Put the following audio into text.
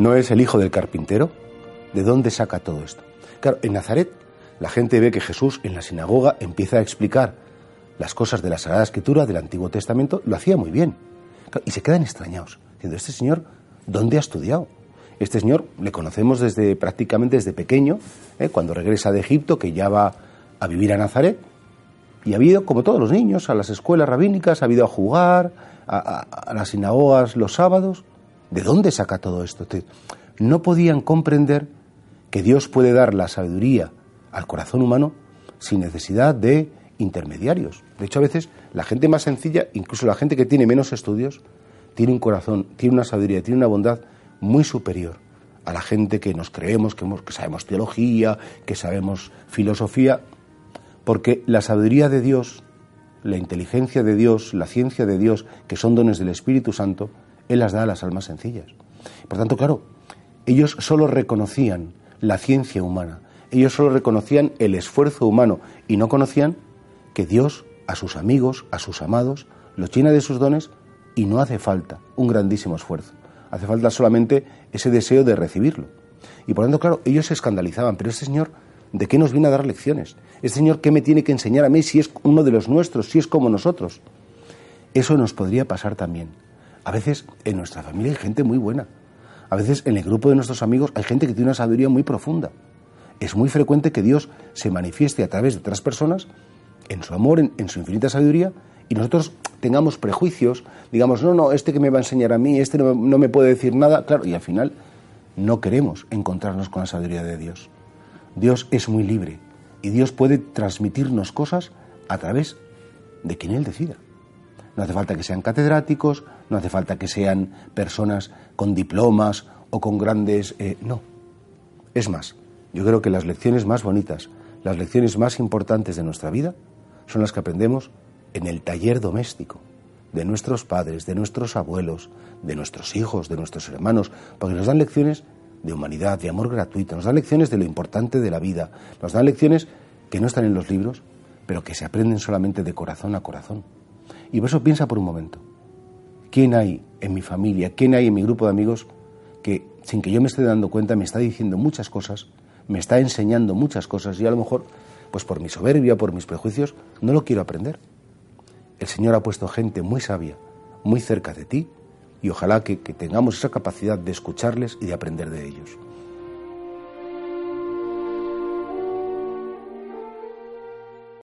¿No es el hijo del carpintero? ¿De dónde saca todo esto? Claro, en Nazaret la gente ve que Jesús en la sinagoga empieza a explicar las cosas de la Sagrada Escritura del Antiguo Testamento, lo hacía muy bien. Y se quedan extrañados, diciendo, este señor, ¿dónde ha estudiado? Este señor le conocemos desde prácticamente desde pequeño, ¿eh? cuando regresa de Egipto, que ya va a vivir a Nazaret, y ha ido, como todos los niños, a las escuelas rabínicas, ha ido a jugar, a, las sinagogas los sábados. ¿De dónde saca todo esto? No podían comprender que Dios puede dar la sabiduría al corazón humano sin necesidad de intermediarios. De hecho, a veces la gente más sencilla, incluso la gente que tiene menos estudios, tiene un corazón, tiene una sabiduría, tiene una bondad muy superior a la gente que nos creemos, que, que sabemos teología, que sabemos filosofía, porque la sabiduría de Dios, la inteligencia de Dios, la ciencia de Dios, que son dones del Espíritu Santo, Él las da a las almas sencillas. Por tanto, claro, ellos solo reconocían la ciencia humana, ellos solo reconocían el esfuerzo humano y no conocían que Dios a sus amigos, a sus amados, los llena de sus dones y no hace falta un grandísimo esfuerzo. Hace falta solamente ese deseo de recibirlo. Y por tanto, claro, ellos se escandalizaban, pero este Señor, ¿de qué nos viene a dar lecciones? Este Señor, ¿qué me tiene que enseñar a mí si es uno de los nuestros, si es como nosotros? Eso nos podría pasar también. A veces en nuestra familia hay gente muy buena. A veces en el grupo de nuestros amigos hay gente que tiene una sabiduría muy profunda es muy frecuente que Dios se manifieste a través de otras personas en su amor, en, su infinita sabiduría, y nosotros tengamos prejuicios, digamos, no, no, este que me va a enseñar a mí, este no, no me puede decir nada, claro, y al final no queremos encontrarnos con la sabiduría de Dios. Dios es muy libre y Dios puede transmitirnos cosas a través de quien Él decida. No hace falta que sean catedráticos, no hace falta que sean personas con diplomas o con grandes... Eh, no. Es más, yo creo que las lecciones más bonitas, las lecciones más importantes de nuestra vida son las que aprendemos en el taller doméstico de nuestros padres, de nuestros abuelos, de nuestros hijos, de nuestros hermanos, porque nos dan lecciones de humanidad, de amor gratuito, nos dan lecciones de lo importante de la vida, nos dan lecciones que no están en los libros, pero que se aprenden solamente de corazón a corazón. Y por eso piensa por un momento, ¿quién hay en mi familia, quién hay en mi grupo de amigos que, sin que yo me esté dando cuenta, me está diciendo muchas cosas me está enseñando muchas cosas y a lo mejor, pues por mi soberbia, por mis prejuicios, no lo quiero aprender. El Señor ha puesto gente muy sabia, muy cerca de ti, y ojalá que, que tengamos esa capacidad de escucharles y de aprender de ellos.